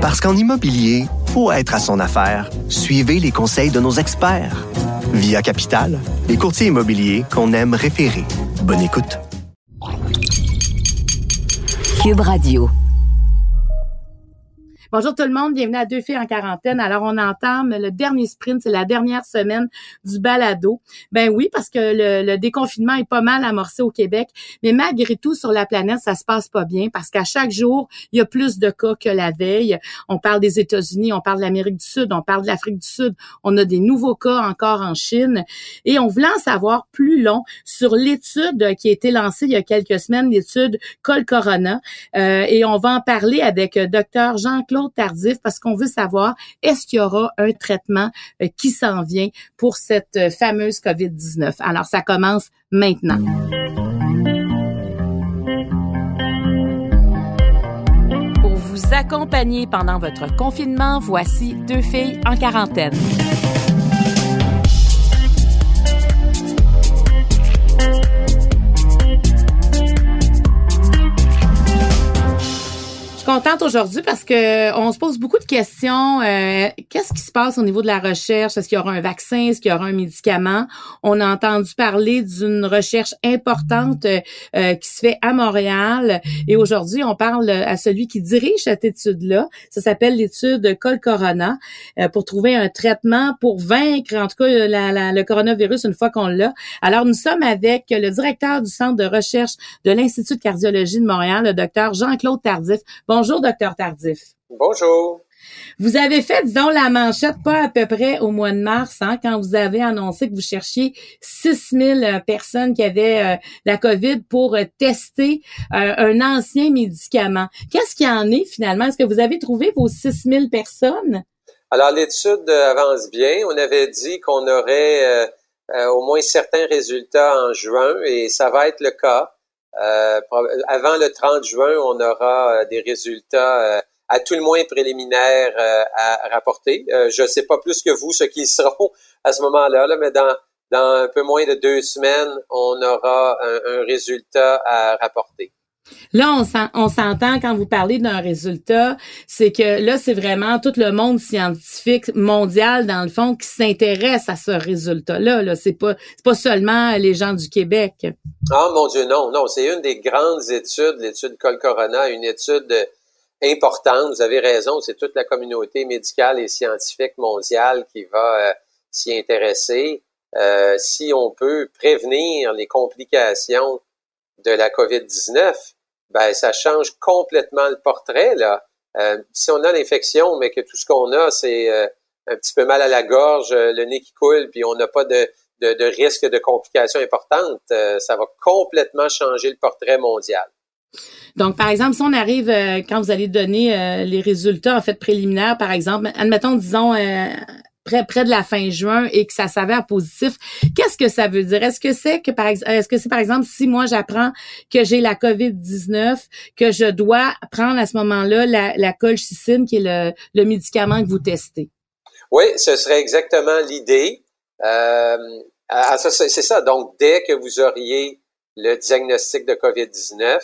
Parce qu'en immobilier, faut être à son affaire. Suivez les conseils de nos experts. Via Capital, les courtiers immobiliers qu'on aime référer. Bonne écoute. Cube Radio. Bonjour tout le monde, bienvenue à Deux filles en quarantaine. Alors on entame le dernier sprint, c'est la dernière semaine du balado. Ben oui, parce que le, déconfinement est pas mal amorcé au Québec, mais malgré tout sur la planète, ça se passe pas bien parce qu'à chaque jour, il y a plus de cas que la veille. On parle des États-Unis, on parle de l'Amérique du Sud, on parle de l'Afrique du Sud, on a des nouveaux cas encore en Chine et on voulait en savoir plus long sur l'étude qui a été lancée il y a quelques semaines, l'étude Col Corona euh, et on va en parler avec euh, docteur Tardif parce qu'on veut savoir est-ce qu'il y aura un traitement euh, qui s'en vient pour cette euh, fameuse COVID-19. Alors, ça commence maintenant. Pour vous accompagner pendant votre confinement, voici deux filles en quarantaine. Contente aujourd'hui parce que on se pose beaucoup de questions. Euh, qu'est-ce qui se passe au niveau de la recherche? Est-ce qu'il y aura un vaccin? Est-ce qu'il y aura un médicament? On a entendu parler d'une recherche importante euh, qui se fait à Montréal. Et aujourd'hui, on parle à celui qui dirige cette étude-là. Ça s'appelle l'étude Col Corona euh, pour trouver un traitement pour vaincre, en tout cas, le coronavirus une fois qu'on l'a. Alors, nous sommes avec le directeur du Centre de recherche de l'Institut de cardiologie de Montréal, le docteur Jean-Claude Tardif. Bonjour, docteur Tardif. Bonjour. Vous avez fait, disons, la manchette pas à peu près au mois de mars, hein, quand vous avez annoncé que vous cherchiez 6000 euh, personnes qui avaient euh, la COVID pour euh, tester un ancien médicament. Qu'est-ce qu'il y en est finalement? Est-ce que vous avez trouvé vos 6000 personnes? Alors, l'étude avance bien. On avait dit qu'on aurait au moins certains résultats en juin et ça va être le cas. Euh, avant le 30 juin, on aura euh, des résultats euh, à tout le moins préliminaires à rapporter. je ne sais pas plus que vous ce qui seront à ce moment-là, là, mais dans, dans un peu moins de deux semaines, on aura un résultat à rapporter. Là, on s'entend quand vous parlez d'un résultat, c'est que là, c'est vraiment tout le monde scientifique mondial, dans le fond, qui s'intéresse à ce résultat-là. Là. C'est pas, pas seulement les gens du Québec. Ah, mon Dieu, non, non. C'est une des grandes études, l'étude Col Corona, une étude importante. Vous avez raison, c'est toute la communauté médicale et scientifique mondiale qui va euh, s'y intéresser. Euh, si on peut prévenir les complications de la COVID-19, ben ça change complètement le portrait là. Euh, si on a l'infection, mais que tout ce qu'on a, c'est euh, un petit peu mal à la gorge, euh, le nez qui coule, puis on n'a pas de, de, de, risque de complications importantes, ça va complètement changer le portrait mondial. Donc, par exemple, si on arrive, quand vous allez donner les résultats en fait préliminaires, par exemple, admettons, disons, près, près de la fin juin et que ça s'avère positif, qu'est-ce que ça veut dire? Est-ce que c'est que par est-ce que c'est par exemple si moi j'apprends que j'ai la COVID-19, que je dois prendre à ce moment-là la, colchicine, qui est le, le médicament que vous testez? Oui, ce serait exactement l'idée. Euh, c'est ça. Donc, dès que vous auriez le diagnostic de COVID-19,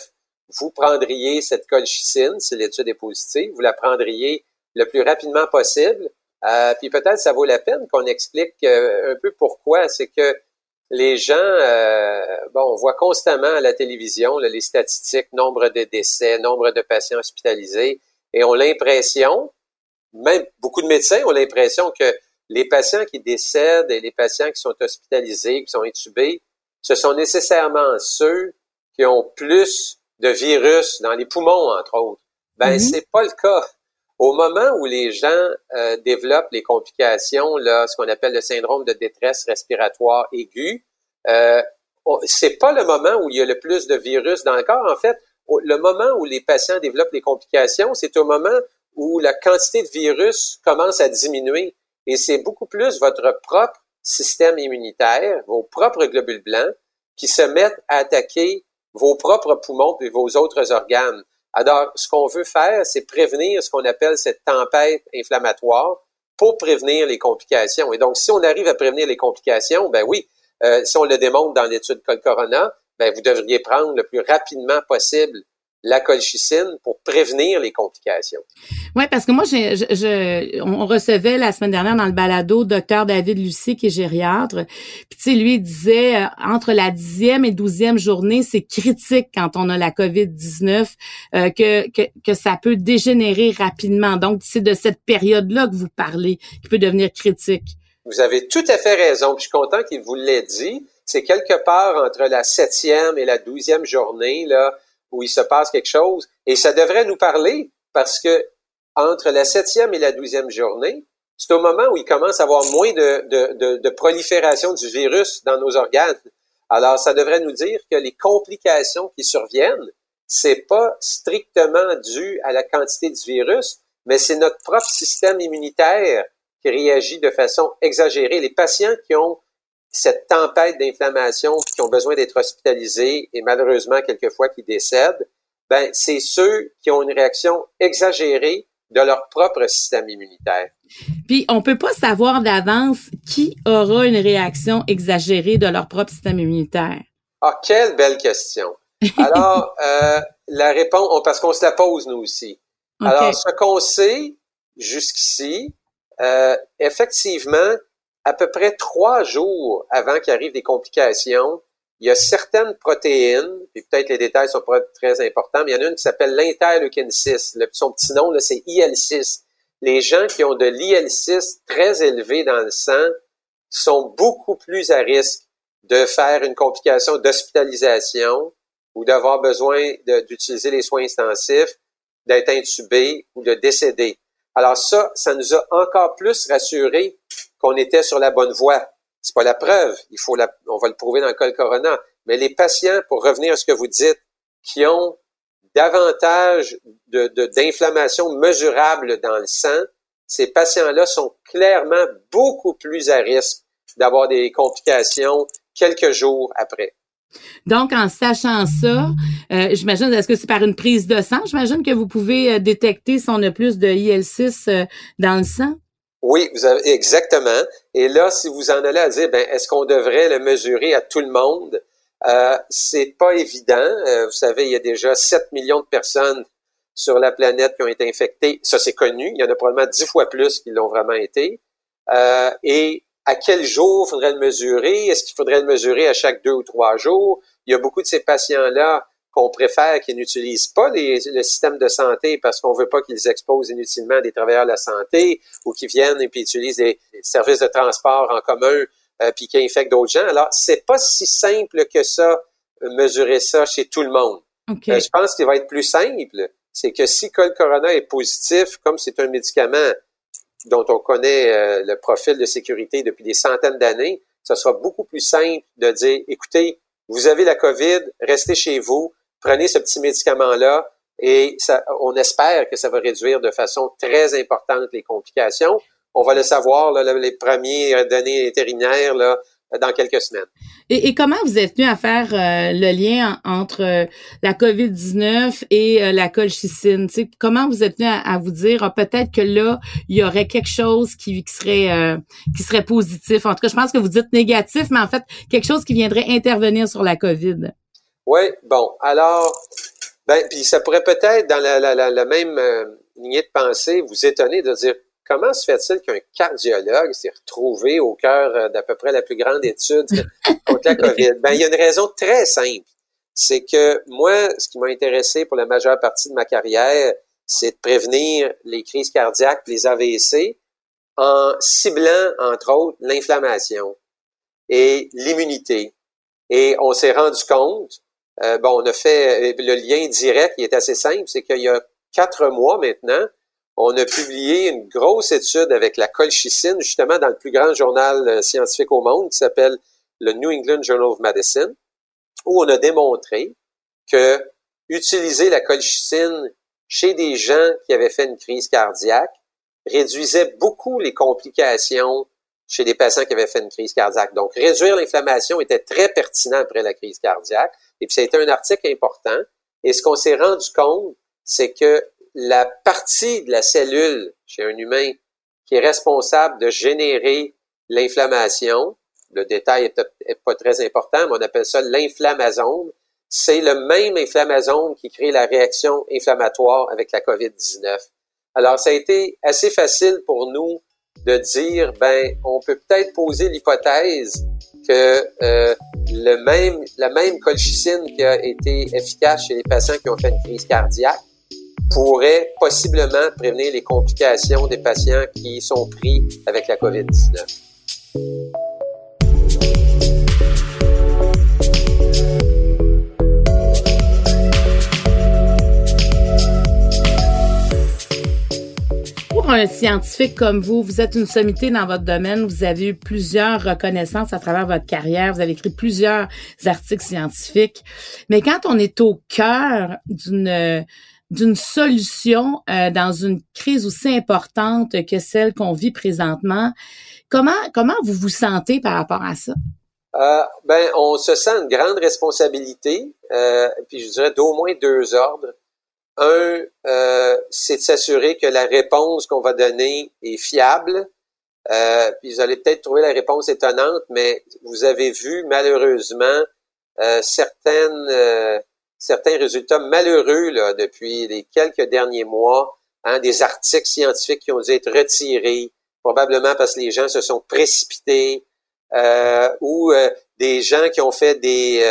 vous prendriez cette colchicine, si l'étude est positive, vous la prendriez le plus rapidement possible euh, puis peut-être ça vaut la peine qu'on explique euh, un peu pourquoi. C'est que les gens, euh, bon, on voit constamment à la télévision les statistiques, nombre de décès, nombre de patients hospitalisés, et on a l'impression, même beaucoup de médecins ont l'impression que les patients qui décèdent et les patients qui sont hospitalisés, qui sont intubés, ce sont nécessairement ceux qui ont plus de virus dans les poumons, entre autres. Ben, mm-hmm. c'est pas le cas. Au moment où les gens euh, développent les complications, là, ce qu'on appelle le syndrome de détresse respiratoire aiguë, euh, c'est pas le moment où il y a le plus de virus dans le corps. En fait, le moment où les patients développent les complications, c'est au moment où la quantité de virus commence à diminuer. Et c'est beaucoup plus votre propre système immunitaire, vos propres globules blancs, qui se mettent à attaquer vos propres poumons et vos autres organes. Alors, ce qu'on veut faire, c'est prévenir ce qu'on appelle cette tempête inflammatoire pour prévenir les complications. Et donc, si on arrive à prévenir les complications, ben oui, euh, si on le démontre dans l'étude Col Corona, ben vous devriez prendre le plus rapidement possible la colchicine pour prévenir les complications. Oui, parce que moi, je, je, on recevait la semaine dernière dans le balado docteur David Lucie, qui est gériatre. Puis, tu sais, lui, il disait, euh, entre la dixième et douzième journée, c'est critique quand on a la COVID-19, euh, que, que, que ça peut dégénérer rapidement. Donc, c'est de cette période-là que vous parlez, qui peut devenir critique. Vous avez tout à fait raison. je suis content qu'il vous l'ait dit. C'est quelque part entre la septième et la douzième journée, là, où il se passe quelque chose. Et ça devrait nous parler parce que entre la septième et la douzième journée, c'est au moment où il commence à avoir moins de, prolifération du virus dans nos organes. Alors, ça devrait nous dire que les complications qui surviennent, c'est pas strictement dû à la quantité du virus, mais c'est notre propre système immunitaire qui réagit de façon exagérée. Les patients qui ont cette tempête d'inflammation, qui ont besoin d'être hospitalisés et malheureusement quelquefois qui décèdent, ben c'est ceux qui ont une réaction exagérée de leur propre système immunitaire. Puis on peut pas savoir d'avance qui aura une réaction exagérée de leur propre système immunitaire. Ah, quelle belle question. Alors, euh, la réponse, parce qu'on se la pose nous aussi. Alors, ce qu'on sait jusqu'ici, euh, effectivement, à peu près trois jours avant qu'il arrive des complications, il y a certaines protéines, puis peut-être les détails sont pas très importants, mais il y en a une qui s'appelle l'interleukine 6. son petit nom, là, c'est IL6. Les gens qui ont de l'IL6 très élevé dans le sang sont beaucoup plus à risque de faire une complication d'hospitalisation ou d'avoir besoin d'utiliser les soins intensifs, d'être intubé ou de décéder. Alors ça, ça nous a encore plus rassurés qu'on était sur la bonne voie. C'est pas la preuve, il faut la, on va le prouver dans le cas corona. Mais les patients, pour revenir à ce que vous dites, qui ont davantage de, d'inflammation mesurable dans le sang, ces patients-là sont clairement beaucoup plus à risque d'avoir des complications quelques jours après. Donc, en sachant ça, euh, j'imagine, est-ce que c'est par une prise de sang? J'imagine que vous pouvez euh, détecter si on a plus de IL6 euh, dans le sang. Oui, vous avez exactement. Et là, si vous en allez à dire, ben, est-ce qu'on devrait le mesurer à tout le monde? Euh, c'est pas évident. vous savez, il y a déjà 7 millions de personnes sur la planète qui ont été infectées. Ça, c'est connu. Il y en a probablement 10 fois plus qui l'ont vraiment été. et à quel jour faudrait le mesurer? Est-ce qu'il faudrait le mesurer à chaque deux ou trois jours? Il y a beaucoup de ces patients-là qu'on préfère qu'ils n'utilisent pas les, le système de santé parce qu'on veut pas qu'ils exposent inutilement des travailleurs de la santé ou qu'ils viennent et puis utilisent des, services de transport en commun euh, puis qui infectent d'autres gens. Alors, c'est pas si simple que ça, mesurer ça chez tout le monde. Euh, je pense qu'il va être plus simple, c'est que si Col Corona est positif, comme c'est un médicament dont on connaît euh, le profil de sécurité depuis des centaines d'années, ce sera beaucoup plus simple de dire, écoutez, vous avez la COVID, restez chez vous, prenez ce petit médicament-là et ça, on espère que ça va réduire de façon très importante les complications. On va le savoir, là, les premières données intérimaires, là, dans quelques semaines. Et, comment vous êtes venu à faire euh, le lien entre euh, la COVID-19 et euh, la colchicine? comment vous êtes venu à, vous dire ah, peut-être que là, il y aurait quelque chose qui, serait qui serait positif? En tout cas, je pense que vous dites négatif, mais en fait, quelque chose qui viendrait intervenir sur la COVID. Oui, bon, alors, ben, puis ça pourrait peut-être, dans la, la, la même lignée de pensée, vous étonner de dire comment se fait-il qu'un cardiologue s'est retrouvé au cœur euh, d'à peu près la plus grande étude contre la COVID? Ben, il y a une raison très simple. C'est que moi, ce qui m'a intéressé pour la majeure partie de ma carrière, c'est de prévenir les crises cardiaques, les AVC, en ciblant, entre autres, l'inflammation et l'immunité. Et on s'est rendu compte, euh, bon, on a fait le lien direct, qui est assez simple, c'est qu'il y a quatre mois maintenant, on a publié une grosse étude avec la colchicine, justement dans le plus grand journal euh, scientifique au monde, qui s'appelle le New England Journal of Medicine, où on a démontré que utiliser la colchicine chez des gens qui avaient fait une crise cardiaque réduisait beaucoup les complications chez des patients qui avaient fait une crise cardiaque. Donc, réduire l'inflammation était très pertinent après la crise cardiaque. Et puis, ça a été un article important. Et ce qu'on s'est rendu compte, c'est que la partie de la cellule chez un humain qui est responsable de générer l'inflammation, le détail est, pas très important, mais on appelle ça l'inflammasome, c'est le même inflammasome qui crée la réaction inflammatoire avec la COVID-19. Alors, ça a été assez facile pour nous de dire, ben, on peut peut-être poser l'hypothèse que euh, le même, la même colchicine qui a été efficace chez les patients qui ont fait une crise cardiaque pourrait possiblement prévenir les complications des patients qui sont pris avec la COVID-19. Un scientifique comme vous, vous êtes une sommité dans votre domaine, vous avez eu plusieurs reconnaissances à travers votre carrière, vous avez écrit plusieurs articles scientifiques, mais quand on est au cœur d'une d'une solution euh, dans une crise aussi importante que celle qu'on vit présentement, comment comment vous vous sentez par rapport à ça? Euh, ben, on se sent une grande responsabilité, euh, puis je dirais d'au moins deux ordres. Un, euh, c'est de s'assurer que la réponse qu'on va donner est fiable. Euh, puis vous allez peut-être trouver la réponse étonnante, mais vous avez vu malheureusement euh, certaines, euh, certains résultats malheureux là, depuis les quelques derniers mois, hein, des articles scientifiques qui ont dû être retirés, probablement parce que les gens se sont précipités, euh, ou des gens qui ont fait des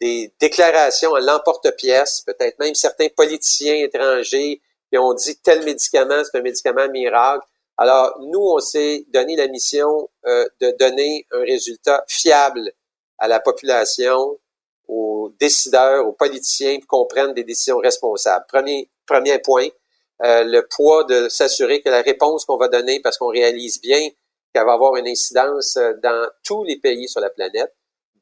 des déclarations à l'emporte-pièce, peut-être même certains politiciens étrangers qui ont dit tel médicament, c'est un médicament miracle. Alors, nous, on s'est donné la mission euh, de donner un résultat fiable à la population, aux décideurs, aux politiciens, pour qu'on prenne des décisions responsables. Premier, premier point, euh, le poids de s'assurer que la réponse qu'on va donner, parce qu'on réalise bien qu'elle va avoir une incidence euh, dans tous les pays sur la planète,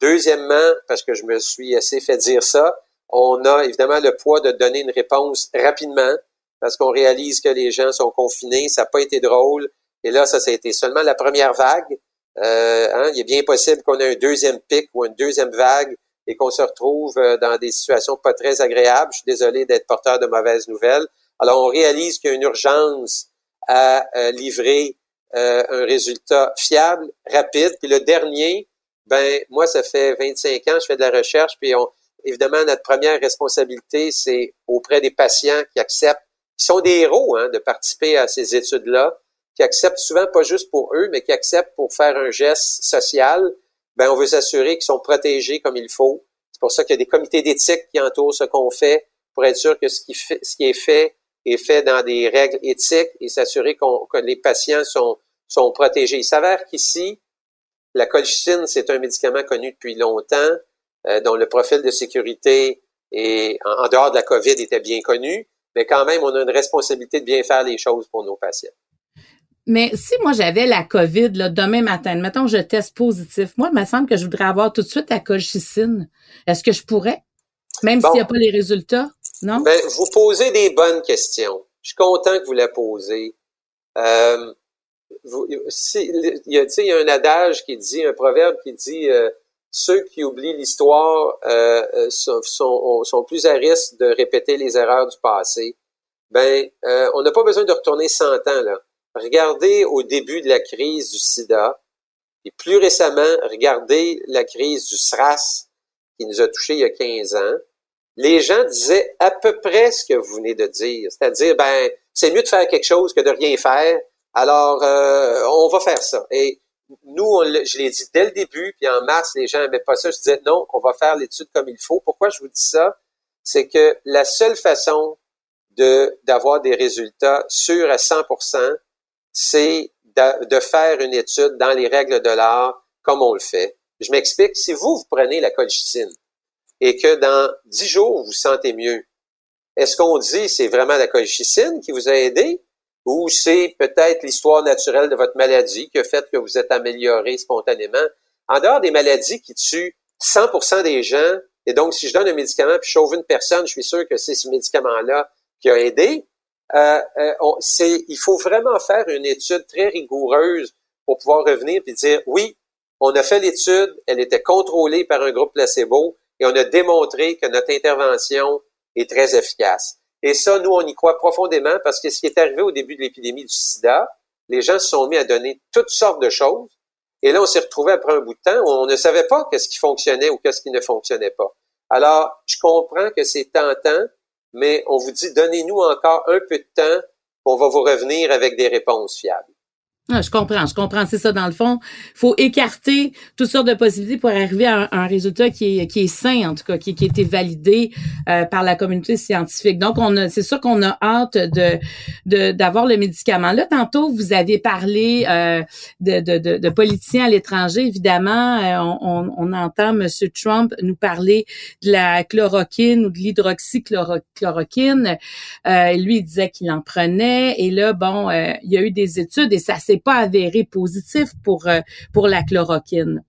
Deuxièmement, parce que je me suis assez fait dire ça, on a évidemment le poids de donner une réponse rapidement parce qu'on réalise que les gens sont confinés, ça n'a pas été drôle. Et là, ça, ça a été seulement la première vague. Euh, hein, il est bien possible qu'on ait un deuxième pic ou une deuxième vague et qu'on se retrouve euh, dans des situations pas très agréables. Je suis désolé d'être porteur de mauvaises nouvelles. Alors, on réalise qu'il y a une urgence à euh, livrer un résultat fiable, rapide. Puis le dernier, ben moi, ça fait 25 ans, je fais de la recherche, puis on, évidemment, notre première responsabilité, c'est auprès des patients qui acceptent, qui sont des héros hein, de participer à ces études-là, qui acceptent souvent pas juste pour eux, mais qui acceptent pour faire un geste social. Ben, on veut s'assurer qu'ils sont protégés comme il faut. C'est pour ça qu'il y a des comités d'éthique qui entourent ce qu'on fait, pour être sûr que ce qui, fait, ce qui est fait est fait dans des règles éthiques et s'assurer que les patients sont, sont protégés. Il s'avère qu'ici, la colchicine, c'est un médicament connu depuis longtemps, euh, dont le profil de sécurité est, en, dehors de la COVID était bien connu, mais quand même, on a une responsabilité de bien faire les choses pour nos patients. Mais si moi j'avais la COVID là, demain matin, mettons je teste positif, moi il me semble que je voudrais avoir tout de suite la colchicine. Est-ce que je pourrais, même s'il n'y a pas les résultats, non? Ben vous posez des bonnes questions. Je suis content que vous la posez. Euh, il y, a, il y a un adage qui dit, un proverbe qui dit euh, ceux qui oublient l'histoire euh, euh, sont, sont, sont, plus à risque de répéter les erreurs du passé. Ben, on n'a pas besoin de retourner 100 ans là. Regardez au début de la crise du SIDA et plus récemment, regardez la crise du SRAS qui nous a touchés il y a 15 ans. Les gens disaient à peu près ce que vous venez de dire, c'est-à-dire ben c'est mieux de faire quelque chose que de rien faire alors, euh, on va faire ça. Et nous, je l'ai dit dès le début, puis en mars, les gens n'aimaient pas ça. Je disais non, on va faire l'étude comme il faut. Pourquoi je vous dis ça? C'est que la seule façon de d'avoir des résultats sûrs à 100% c'est de, de, faire une étude dans les règles de l'art comme on le fait. Je m'explique. Si vous, vous prenez la colchicine et que dans 10 jours, vous vous sentez mieux, est-ce qu'on dit c'est vraiment la colchicine qui vous a aidé? Ou c'est peut-être l'histoire naturelle de votre maladie qui a fait que vous êtes amélioré spontanément. En dehors des maladies qui tuent 100% des gens, et donc si je donne un médicament puis je sauve une personne, je suis sûr que c'est ce médicament-là qui a aidé. Euh, euh il faut vraiment faire une étude très rigoureuse pour pouvoir revenir et dire oui, on a fait l'étude, elle était contrôlée par un groupe placebo et on a démontré que notre intervention est très efficace. Et ça, nous, on y croit profondément parce que ce qui est arrivé au début de l'épidémie du sida, les gens se sont mis à donner toutes sortes de choses. Et là, on s'est retrouvé après un bout de temps où on ne savait pas qu'est-ce qui fonctionnait ou qu'est-ce qui ne fonctionnait pas. Alors, je comprends que c'est tentant, mais on vous dit, donnez-nous encore un peu de temps, on va vous revenir avec des réponses fiables. Ah, je comprends, je comprends. C'est ça, dans le fond. faut écarter toutes sortes de possibilités pour arriver à un, résultat qui est, qui est sain, en tout cas, qui, qui a été validé euh, par la communauté scientifique. Donc, on a, c'est sûr qu'on a hâte de, de, d'avoir le médicament. Là, tantôt, vous avez parlé euh, de, de, de, politiciens à l'étranger. Évidemment, euh, on, on, entend M. Trump nous parler de la chloroquine ou de l'hydroxychloroquine. Euh, lui, il disait qu'il en prenait. Et là, bon, il y a eu des études et ça s'est pas avéré positif pour, euh, pour la chloroquine.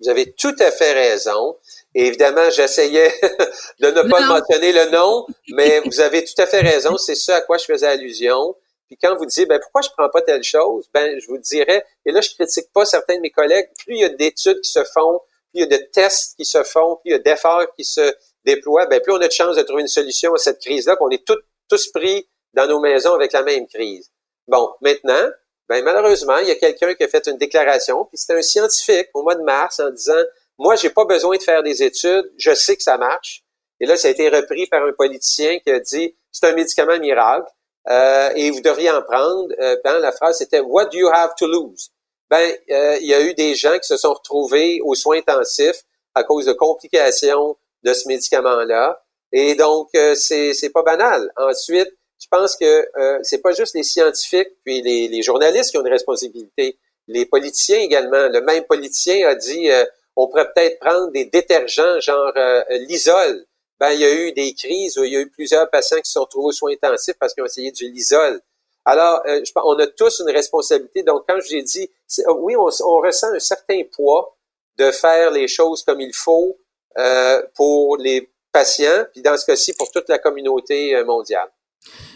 Vous avez tout à fait raison. Et évidemment, j'essayais de ne pas mentionner le nom, mais vous avez tout à fait raison. C'est ça à quoi je faisais allusion. Puis quand vous dites, ben pourquoi je prends pas telle chose, ben je vous dirais, et là je critique pas certains de mes collègues, plus il y a d'études qui se font, plus il y a de tests qui se font, plus il y a d'efforts qui se déploient, ben plus on a de chances de trouver une solution à cette crise-là, qu'on est tous pris dans nos maisons avec la même crise. Bon, maintenant, ben, malheureusement, il y a quelqu'un qui a fait une déclaration, puis c'était un scientifique au mois de mars en disant Moi, j'ai pas besoin de faire des études, je sais que ça marche. Et là, ça a été repris par un politicien qui a dit C'est un médicament miracle euh, et vous devriez en prendre. Euh, ben, la phrase c'était What do you have to lose? Ben, euh, il y a eu des gens qui se sont retrouvés aux soins intensifs à cause de complications de ce médicament-là. Et donc, euh, c'est, c'est pas banal. Ensuite, je pense que euh, c'est pas juste les scientifiques puis les, les, journalistes qui ont une responsabilité, les politiciens également. Le même politicien a dit euh, on pourrait peut-être prendre des détergents genre euh, l'isol. Ben il y a eu des crises où il y a eu plusieurs patients qui se sont retrouvés aux soins intensifs parce qu'ils ont essayé du lisol. Alors, euh, je, on a tous une responsabilité. Donc, quand j'ai dit, oui, on, on, ressent un certain poids de faire les choses comme il faut euh, pour les patients, puis dans ce cas-ci, pour toute la communauté mondiale.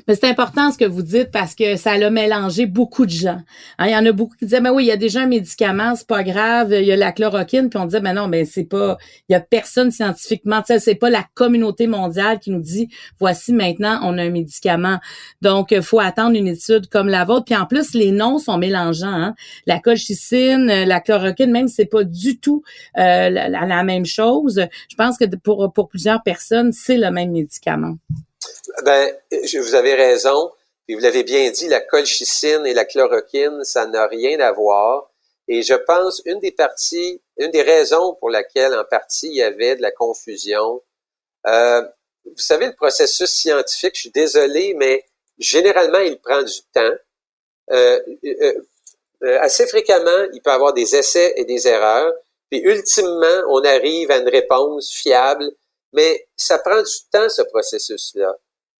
Mais c'est important ce que vous dites parce que ça a mélangé beaucoup de gens. Hein, il y en a beaucoup qui disaient, mais oui, il y a déjà un médicament, c'est pas grave, il y a la chloroquine, puis on disait, mais non, mais c'est pas, il y a personne scientifiquement, c'est pas la communauté mondiale qui nous dit, voici maintenant, on a un médicament. Donc, il faut attendre une étude comme la vôtre. Puis en plus, les noms sont mélangeants. Hein. La colchicine, la chloroquine, même c'est pas du tout euh, la, la même chose. Je pense que pour, pour plusieurs personnes, c'est le même médicament. Ben, vous avez raison. Et vous l'avez bien dit, la colchicine et la chloroquine, ça n'a rien à voir. Et je pense une des parties, une des raisons pour laquelle en partie il y avait de la confusion. Euh, vous savez, le processus scientifique, je suis désolé, mais généralement, il prend du temps. Euh, euh, euh assez fréquemment, il peut y avoir des essais et des erreurs. Puis ultimement, on arrive à une réponse fiable. Mais ça prend du temps, ce processus-là.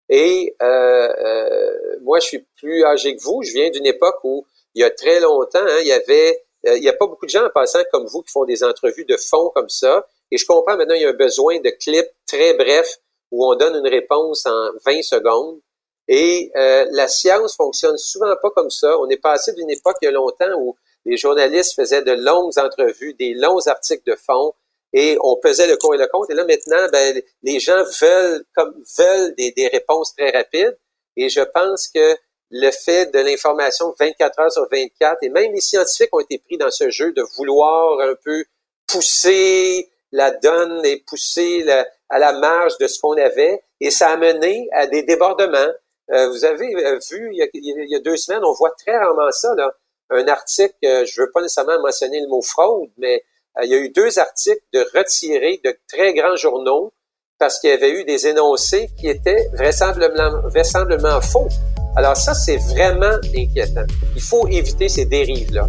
Et euh, euh, moi, je suis plus âgé que vous. Je viens d'une époque où, il y a très longtemps, hein, il y avait, euh, il n'y a pas beaucoup de gens en passant comme vous qui font des entrevues de fond comme ça. Et je comprends maintenant, il y a un besoin de clips très brefs où on donne une réponse en 20 secondes. Et la science fonctionne souvent pas comme ça. On est passé d'une époque il y a longtemps où les journalistes faisaient de longues entrevues, des longs articles de fond, et on pesait le pour et le contre. Et là, maintenant, ben, les gens veulent, comme, veulent des, des réponses très rapides. Et je pense que le fait de l'information 24 heures sur 24, et même les scientifiques ont été pris dans ce jeu de vouloir un peu pousser la donne et pousser à la marge de ce qu'on avait, et ça a mené à des débordements. Euh, vous avez euh, vu, il y, a, il y, a, deux semaines, on voit très rarement ça, là, un article, euh, je veux pas nécessairement mentionner le mot fraude, mais il y a eu deux articles de retirés de très grands journaux parce qu'il y avait eu des énoncés qui étaient vraisemblablement, vraisemblablement faux. Alors ça, c'est vraiment inquiétant. Il faut éviter ces dérives-là.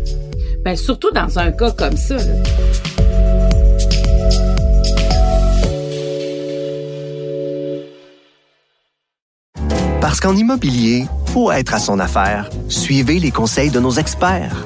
Bien, surtout dans un cas comme ça. Parce qu'en immobilier, faut être à son affaire. Suivez les conseils de nos experts.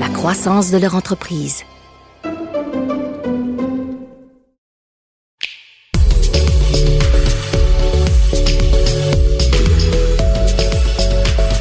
la croissance de leur entreprise.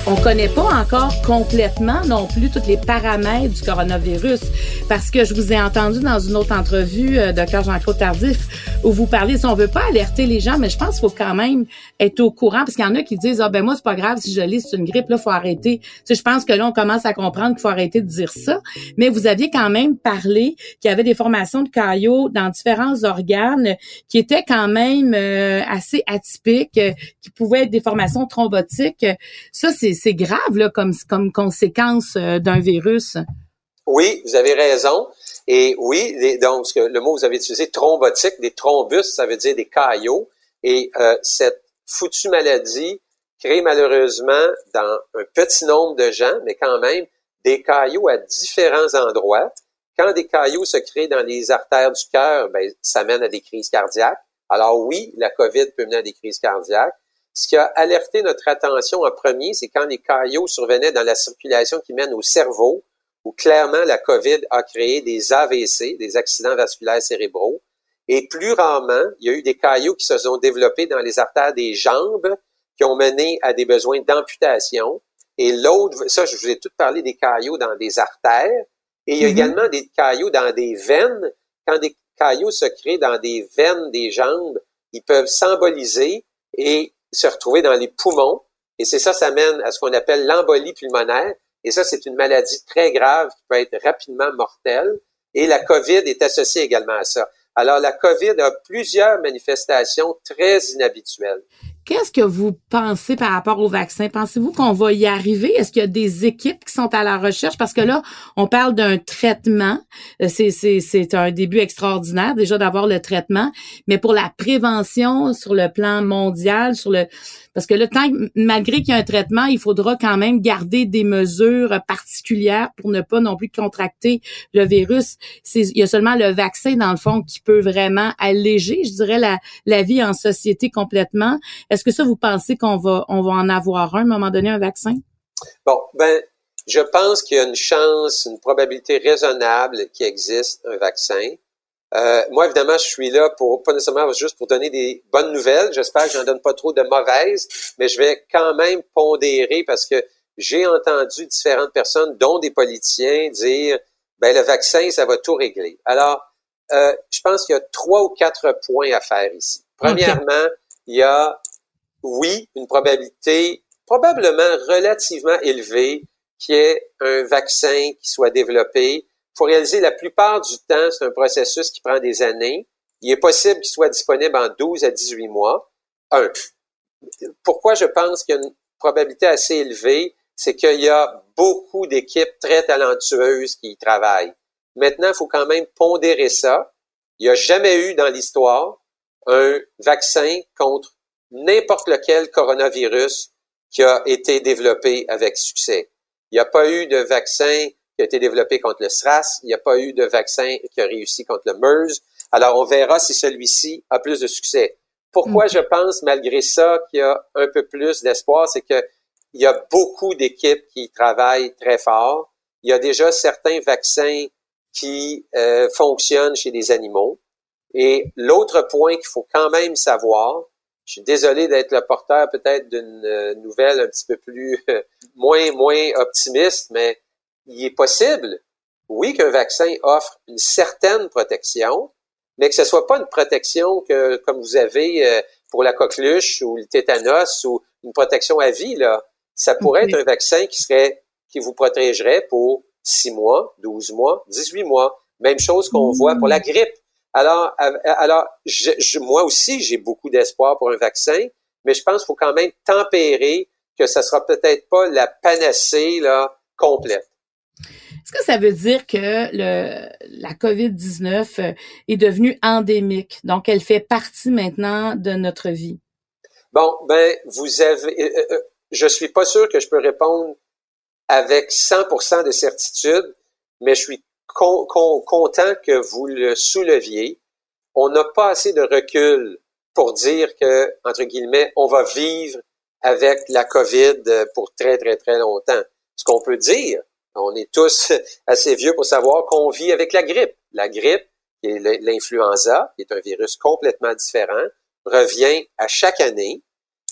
On ne connaît pas encore complètement non plus tous les paramètres du coronavirus parce que je vous ai entendu dans une autre entrevue, euh, docteur Jean-Claude Tardif, où vous parlez, si on veut pas alerter les gens, mais je pense qu'il faut quand même être au courant, parce qu'il y en a qui disent, ah ben moi, c'est pas grave si je lis, c'est une grippe, là, faut arrêter. Tu sais, je pense que là, on commence à comprendre qu'il faut arrêter de dire ça. Mais vous aviez quand même parlé qu'il y avait des formations de caillots dans différents organes qui étaient quand même euh, assez atypiques, euh, qui pouvaient être des formations thrombotiques. Ça, c'est grave là, comme, comme conséquence euh, d'un virus. Oui, vous avez raison. Et oui, donc le mot que vous avez utilisé, thrombotique, des thrombus, ça veut dire des caillots. Et euh, cette foutue maladie crée malheureusement dans un petit nombre de gens, mais quand même, des caillots à différents endroits. Quand des caillots se créent dans les artères du cœur, ben, ça mène à des crises cardiaques. Alors oui, la COVID peut mener à des crises cardiaques. Ce qui a alerté notre attention en premier, c'est quand les caillots survenaient dans la circulation qui mène au cerveau, où clairement la COVID a créé des AVC, des accidents vasculaires cérébraux. Et plus rarement, il y a eu des caillots qui se sont développés dans les artères des jambes, qui ont mené à des besoins d'amputation. Et l'autre, ça, je vous ai tout parlé des caillots dans des artères. Et il y a mm-hmm. également des caillots dans des veines. Quand des caillots se créent dans des veines des jambes, ils peuvent symboliser et se retrouver dans les poumons. Et c'est ça, ça mène à ce qu'on appelle l'embolie pulmonaire. Et ça, c'est une maladie très grave qui peut être rapidement mortelle. Et la COVID est associée également à ça. Alors, la COVID a plusieurs manifestations très inhabituelles. Qu'est-ce que vous pensez par rapport au vaccin? Pensez-vous qu'on va y arriver? Est-ce qu'il y a des équipes qui sont à la recherche? Parce que là, on parle d'un traitement. Euh, c'est, un début extraordinaire déjà d'avoir le traitement. Mais pour la prévention sur le plan mondial, sur le, parce que là, tant, malgré qu'il y a un traitement, il faudra quand même garder des mesures particulières pour ne pas non plus contracter le virus. Il y a seulement le vaccin, dans le fond, qui peut vraiment alléger, je dirais, la, la vie en société complètement. Est-ce que ça, vous pensez qu'on va, on va en avoir un à un moment donné, un vaccin? Bon, ben, je pense qu'il y a une chance, une probabilité raisonnable qu'il existe un vaccin. Euh, moi, évidemment, je suis là pour pas nécessairement juste pour donner des bonnes nouvelles. J'espère que j'en donne pas trop de mauvaises, mais je vais quand même pondérer parce que j'ai entendu différentes personnes, dont des politiciens, dire ben le vaccin, ça va tout régler. Alors, euh, je pense qu'il y a trois ou quatre points à faire ici. Premièrement, il y a oui une probabilité probablement relativement élevée qu'il y ait un vaccin qui soit développé faut réaliser la plupart du temps, c'est un processus qui prend des années. Il est possible qu'il soit disponible en 12 à 18 mois. Un. Pourquoi je pense qu'il y a une probabilité assez élevée, c'est qu'il y a beaucoup d'équipes très talentueuses qui y travaillent. Maintenant, il faut quand même pondérer ça. Il n'y a jamais eu dans l'histoire un vaccin contre n'importe lequel coronavirus qui a été développé avec succès. Il n'y a pas eu de vaccin qui a été développé contre le SRAS. Il n'y a pas eu de vaccin qui a réussi contre le MERS. Alors, on verra si celui-ci a plus de succès. Pourquoi je pense, malgré ça, qu'il y a un peu plus d'espoir, c'est qu'il y a beaucoup d'équipes qui travaillent très fort. Il y a déjà certains vaccins qui euh, fonctionnent chez des animaux. Et l'autre point qu'il faut quand même savoir, je suis désolé d'être le porteur peut-être d'une euh, nouvelle un petit peu plus moins moins optimiste, mais il est possible, oui, qu'un vaccin offre une certaine protection, mais que ce soit pas une protection que, comme vous avez euh, pour la coqueluche ou le tétanos ou une protection à vie, là. Ça pourrait être un vaccin qui serait, qui vous protégerait pour 6 mois, 12 mois, 18 mois. Même chose qu'on voit pour la grippe. Alors, alors je, moi aussi, j'ai beaucoup d'espoir pour un vaccin, mais je pense qu'il faut quand même tempérer que ça sera peut-être pas la panacée là, complète. Est-ce que ça veut dire que le, la COVID-19 euh, est devenue endémique? Donc, elle fait partie maintenant de notre vie? Bon, ben, vous avez, euh, euh, je suis pas sûr que je peux répondre avec 100% de certitude, mais je suis content que vous le souleviez. On n'a pas assez de recul pour dire que, entre guillemets, on va vivre avec la COVID pour très, très, très longtemps. Ce qu'on peut dire, on est tous assez vieux pour savoir qu'on vit avec la grippe. La grippe, qui est l'influenza, qui est un virus complètement différent, revient à chaque année.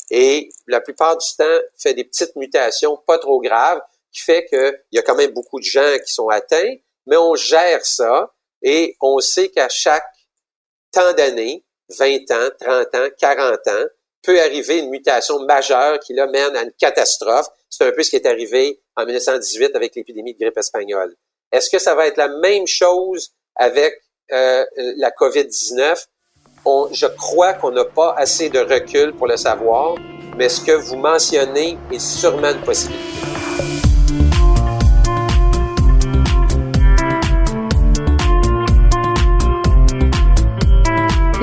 et la plupart du temps fait des petites mutations pas trop graves qui fait qu'il y a quand même beaucoup de gens qui sont atteints, mais on gère ça et on sait qu'à chaque temps d'années, 20 ans, 30 ans, 40 ans, peut arriver une mutation majeure qui l'amène à une catastrophe. C'est un peu ce qui est arrivé en 1918 avec l'épidémie de grippe espagnole. Est-ce que ça va être la même chose avec euh, la COVID-19? je crois qu'on n'a pas assez de recul pour le savoir, mais ce que vous mentionnez est sûrement une possibilité.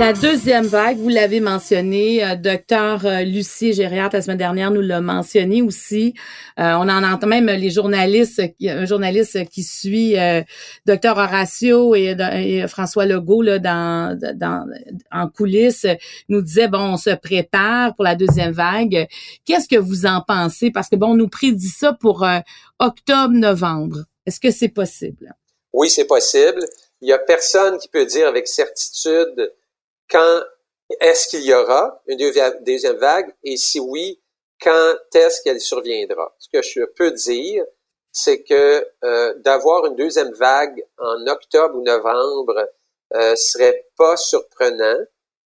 La deuxième vague, vous l'avez mentionné, euh, docteur euh, Lucie Gériard la semaine dernière nous l'a mentionné aussi. Euh, on en entend même les journalistes, un journaliste qui suit docteur Horacio et, François Legault là, dans, dans, en coulisses nous disait bon, on se prépare pour la deuxième vague. Qu'est-ce que vous en pensez? Parce que bon, on nous prédit ça pour octobre-novembre. Est-ce que c'est possible? Oui, c'est possible. Il y a personne qui peut dire avec certitude quand est-ce qu'il y aura une deuxième vague et si oui, quand est-ce qu'elle surviendra? Ce que je peux dire, c'est que euh, d'avoir une deuxième vague en octobre ou novembre euh, serait pas surprenant.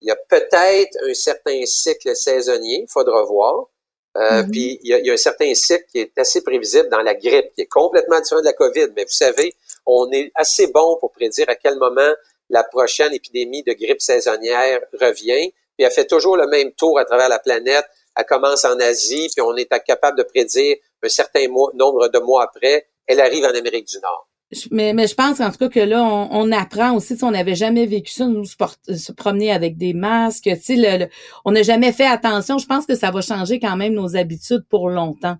Il y a peut-être un certain cycle saisonnier, il faudra voir. Euh, mm-hmm. Puis il y, a, il y, a, un certain cycle qui est assez prévisible dans la grippe, qui est complètement différent de la COVID. Mais vous savez, on est assez bon pour prédire à quel moment la prochaine épidémie de grippe saisonnière revient. Puis elle fait toujours le même tour à travers la planète. Elle commence en Asie, puis on est capable de prédire un certain nombre de mois après, elle arrive en Amérique du Nord. Mais, mais je pense en tout cas que là, on, apprend aussi, si on n'avait jamais vécu ça, nous se promener avec des masques, on n'a jamais fait attention. Je pense que ça va changer quand même nos habitudes pour longtemps.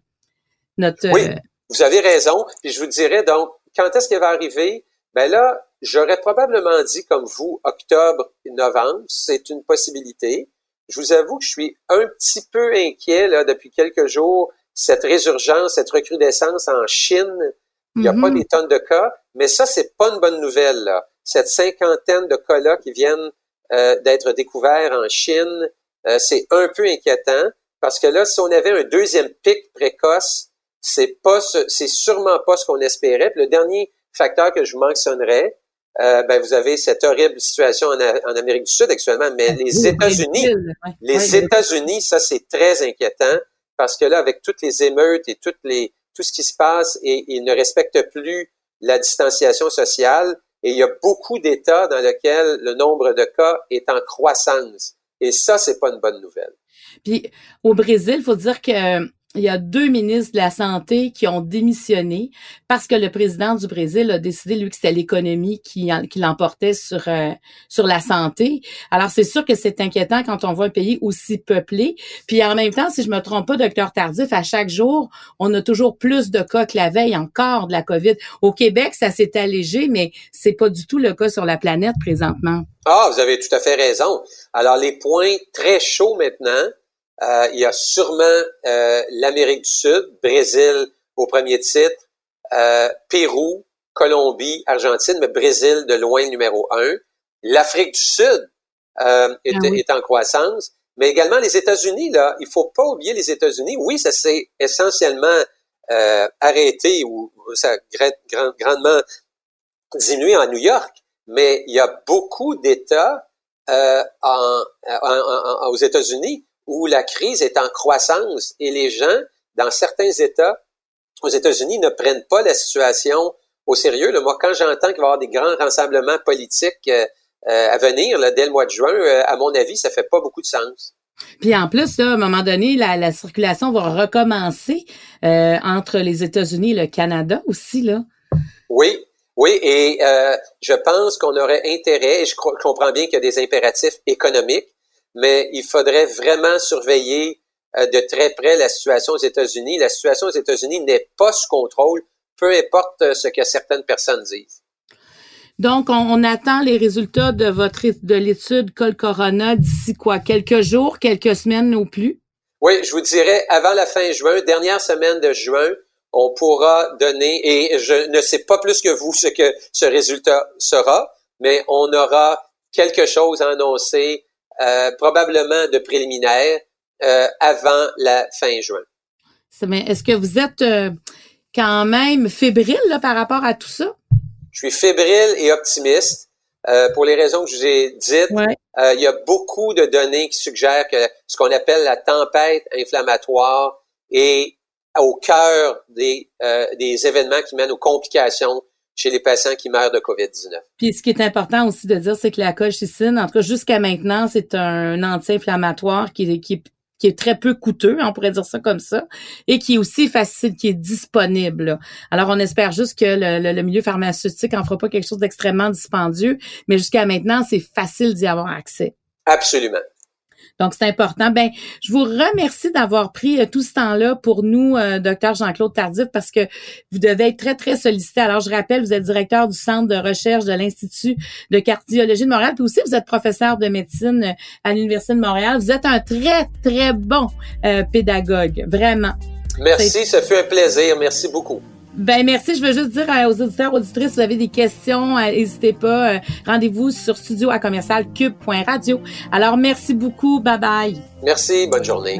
Notre, oui, euh, vous avez raison. Puis je vous dirais donc, quand est-ce qu'elle va arriver? Ben là, J'aurais probablement dit comme vous octobre, novembre, c'est une possibilité. Je vous avoue que je suis un petit peu inquiet là depuis quelques jours cette résurgence, cette recrudescence en Chine. Il n'y a pas mhm. des tonnes de cas, mais ça c'est pas une bonne nouvelle là. Cette cinquantaine de cas-là qui viennent euh, d'être découverts en Chine, euh, c'est un peu inquiétant parce que là, si on avait un deuxième pic précoce, c'est pas, c'est sûrement pas ce qu'on espérait. Puis le dernier facteur que je mentionnerais, euh, ben, vous avez cette horrible situation en, Amérique du Sud actuellement, mais ah, les États-Unis, les États-Unis, ça c'est très inquiétant parce que là, avec toutes les émeutes et toutes les, tout ce qui se passe, et ils ne respectent plus la distanciation sociale. Et il y a beaucoup d'États dans lesquels le nombre de cas est en croissance. Et ça, c'est pas une bonne nouvelle. Puis au Brésil, il faut dire que il y a deux ministres de la Santé qui ont démissionné parce que le président du Brésil a décidé, lui, que c'était l'économie qui, l'emportait sur, euh, sur la santé. Alors, c'est sûr que c'est inquiétant quand on voit un pays aussi peuplé. Puis en même temps, si je me trompe pas, docteur Tardif, à chaque jour, on a toujours plus de cas que la veille encore de la COVID. Au Québec, ça s'est allégé, mais c'est pas du tout le cas sur la planète présentement. Ah, vous avez tout à fait raison. Alors, les points très chauds maintenant, il y a sûrement euh, l'Amérique du Sud, Brésil au premier titre, euh, Pérou, Colombie, Argentine, mais Brésil de loin numéro un. L'Afrique du Sud euh, est, ah est, en croissance, mais également les États-Unis. Là, il faut pas oublier les États-Unis. Oui, ça s'est essentiellement arrêté ou ça a grandement diminué en New York, mais il y a beaucoup d'États en, en, aux États-Unis où la crise est en croissance et les gens, dans certains États, aux États-Unis, ne prennent pas la situation au sérieux. Là, moi, quand j'entends qu'il va y avoir des grands rassemblements politiques euh, euh, à venir là, dès le mois de juin, euh, à mon avis, ça fait pas beaucoup de sens. Puis en plus, là, à un moment donné, la, la circulation va recommencer entre les États-Unis et le Canada aussi, là. Oui, oui, et je pense qu'on aurait intérêt, et je, je comprends bien qu'il y a des impératifs économiques, mais il faudrait vraiment surveiller euh, de très près la situation aux États-Unis. La situation aux États-Unis n'est pas sous contrôle, peu importe euh, ce que certaines personnes disent. Donc, on, attend les résultats de votre de l'étude Col Corona d'ici quoi? Quelques jours, quelques semaines ou plus? Oui, je vous dirais avant la fin juin, dernière semaine de juin, on pourra donner et je ne sais pas plus que vous ce que ce résultat sera, mais on aura quelque chose à annoncer euh, probablement de préliminaire euh, avant la fin juin. Est-ce que vous êtes euh, quand même fébrile là, par rapport à tout ça? Je suis fébrile et optimiste. Euh, pour les raisons que je vous ai dites, il y a beaucoup de données qui suggèrent que ce qu'on appelle la tempête inflammatoire est au cœur des, des événements qui mènent aux complications chez les patients qui meurent de COVID-19. Puis ce qui est important aussi de dire, c'est que la colchicine, en tout cas jusqu'à maintenant, c'est un anti-inflammatoire qui, qui, qui est très peu coûteux, on pourrait dire ça comme ça, et qui est aussi facile, qui est disponible. Alors, on espère juste que le, le, milieu pharmaceutique en fera pas quelque chose d'extrêmement dispendieux, mais jusqu'à maintenant, c'est facile d'y avoir accès. Absolument. Donc, c'est important. Ben, je vous remercie d'avoir pris euh, tout ce temps-là pour nous, euh, docteur Jean-Claude Tardif, parce que vous devez être très, très sollicité. Alors, je rappelle, vous êtes directeur du Centre de recherche de l'Institut de cardiologie de Montréal, puis aussi, vous êtes professeur de médecine euh, à l'Université de Montréal. Vous êtes un très, très bon pédagogue, vraiment. Merci, ça fait un plaisir. Merci beaucoup. Ben merci. Je veux juste dire aux auditeurs, auditrices, si vous avez des questions, euh, n'hésitez pas. Euh, rendez-vous sur studio à commercial cube.radio. Alors merci beaucoup. Bye bye. Merci. Bonne journée.